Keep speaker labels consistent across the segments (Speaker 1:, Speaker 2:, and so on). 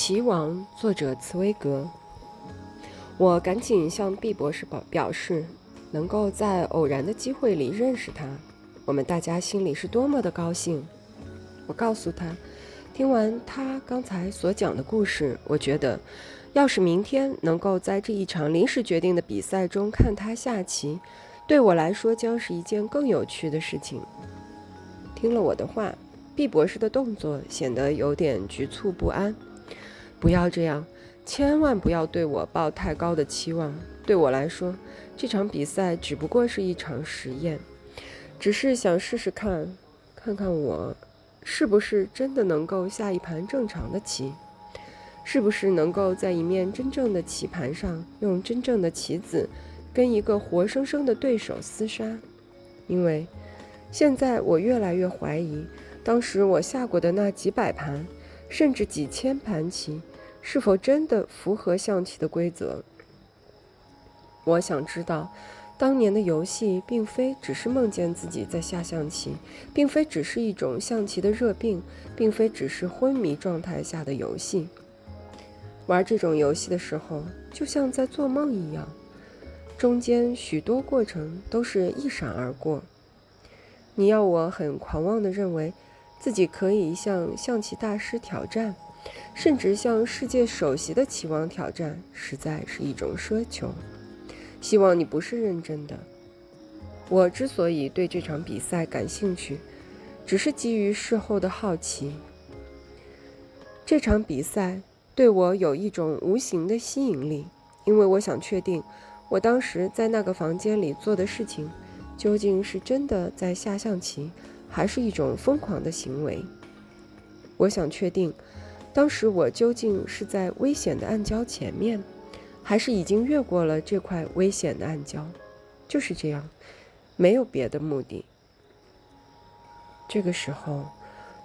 Speaker 1: 棋王，作者茨威格。我赶紧向毕博士表表示，能够在偶然的机会里认识他，我们大家心里是多么的高兴。我告诉他，听完他刚才所讲的故事，我觉得，要是明天能够在这一场临时决定的比赛中看他下棋，对我来说将是一件更有趣的事情。听了我的话，毕博士的动作显得有点局促不安。不要这样，千万不要对我抱太高的期望。对我来说，这场比赛只不过是一场实验，只是想试试看，看看我是不是真的能够下一盘正常的棋，是不是能够在一面真正的棋盘上用真正的棋子跟一个活生生的对手厮杀。因为现在我越来越怀疑，当时我下过的那几百盘。甚至几千盘棋，是否真的符合象棋的规则？我想知道，当年的游戏并非只是梦见自己在下象棋，并非只是一种象棋的热病，并非只是昏迷状态下的游戏。玩这种游戏的时候，就像在做梦一样，中间许多过程都是一闪而过。你要我很狂妄地认为。自己可以向象棋大师挑战，甚至向世界首席的棋王挑战，实在是一种奢求。希望你不是认真的。我之所以对这场比赛感兴趣，只是基于事后的好奇。这场比赛对我有一种无形的吸引力，因为我想确定，我当时在那个房间里做的事情，究竟是真的在下象棋。还是一种疯狂的行为。我想确定，当时我究竟是在危险的暗礁前面，还是已经越过了这块危险的暗礁。就是这样，没有别的目的。这个时候，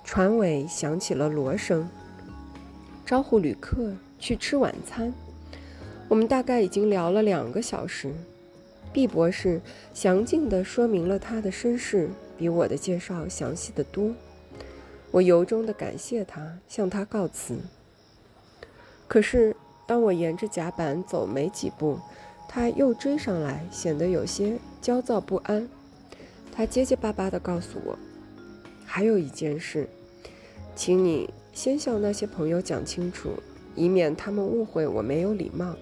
Speaker 1: 船尾响起了锣声，招呼旅客去吃晚餐。我们大概已经聊了两个小时。毕博士详尽地说明了他的身世。比我的介绍详细的多，我由衷的感谢他，向他告辞。可是，当我沿着甲板走没几步，他又追上来，显得有些焦躁不安。他结结巴巴地告诉我：“还有一件事，请你先向那些朋友讲清楚，以免他们误会我没有礼貌。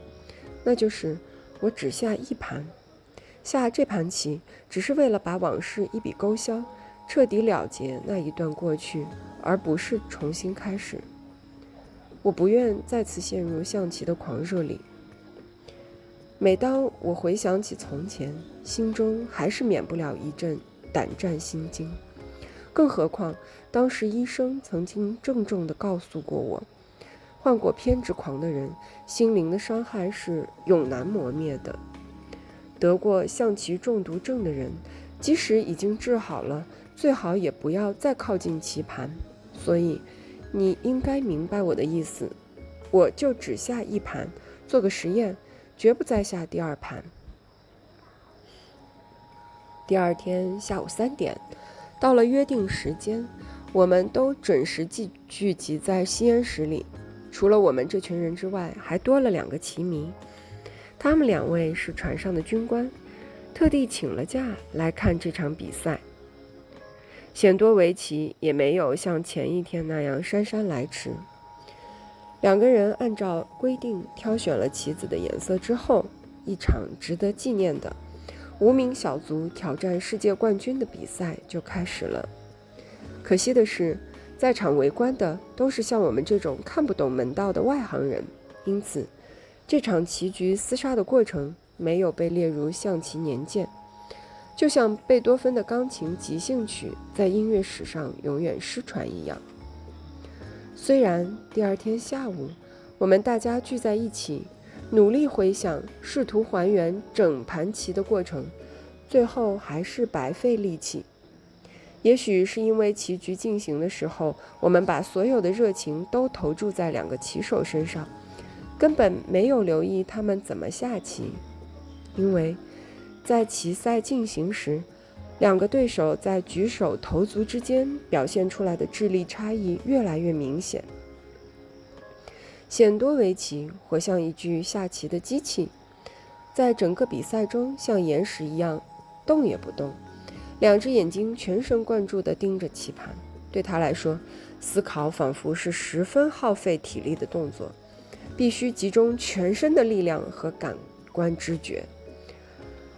Speaker 1: 那就是我只下一盘。”下这盘棋只是为了把往事一笔勾销，彻底了结那一段过去，而不是重新开始。我不愿再次陷入象棋的狂热里。每当我回想起从前，心中还是免不了一阵胆战心惊。更何况当时医生曾经郑重地告诉过我，患过偏执狂的人，心灵的伤害是永难磨灭的。得过象棋中毒症的人，即使已经治好了，最好也不要再靠近棋盘。所以，你应该明白我的意思。我就只下一盘，做个实验，绝不再下第二盘。第二天下午三点，到了约定时间，我们都准时聚聚集在吸烟室里。除了我们这群人之外，还多了两个棋迷。他们两位是船上的军官，特地请了假来看这场比赛。显多维奇也没有像前一天那样姗姗来迟。两个人按照规定挑选了棋子的颜色之后，一场值得纪念的无名小卒挑战世界冠军的比赛就开始了。可惜的是，在场围观的都是像我们这种看不懂门道的外行人，因此。这场棋局厮杀的过程没有被列入象棋年鉴，就像贝多芬的钢琴即兴曲在音乐史上永远失传一样。虽然第二天下午我们大家聚在一起，努力回想、试图还原整盘棋的过程，最后还是白费力气。也许是因为棋局进行的时候，我们把所有的热情都投注在两个棋手身上。根本没有留意他们怎么下棋，因为在棋赛进行时，两个对手在举手投足之间表现出来的智力差异越来越明显。显多维奇活像一具下棋的机器，在整个比赛中像岩石一样动也不动，两只眼睛全神贯注地盯着棋盘。对他来说，思考仿佛是十分耗费体力的动作，必须集中全身的力量和感官知觉。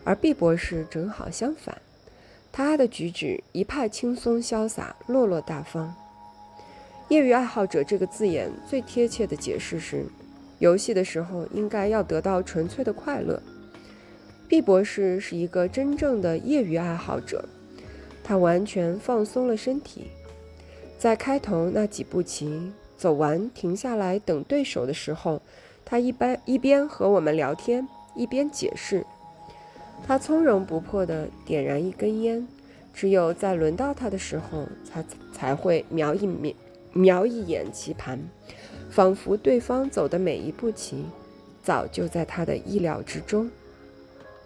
Speaker 1: 而毕博士正好相反，他的举止一派轻松潇洒、落落大方。业余爱好者这个字眼最贴切的解释是，游戏的时候应该要得到纯粹的快乐。毕博士是一个真正的业余爱好者，他完全放松了身体。在开头那几步棋走完停下来等对手的时候，他一般一边和我们聊天，一边解释。他从容不迫地点燃一根烟，只有在轮到他的时候，才才会瞄一瞄瞄一眼棋盘，仿佛对方走的每一步棋，早就在他的意料之中。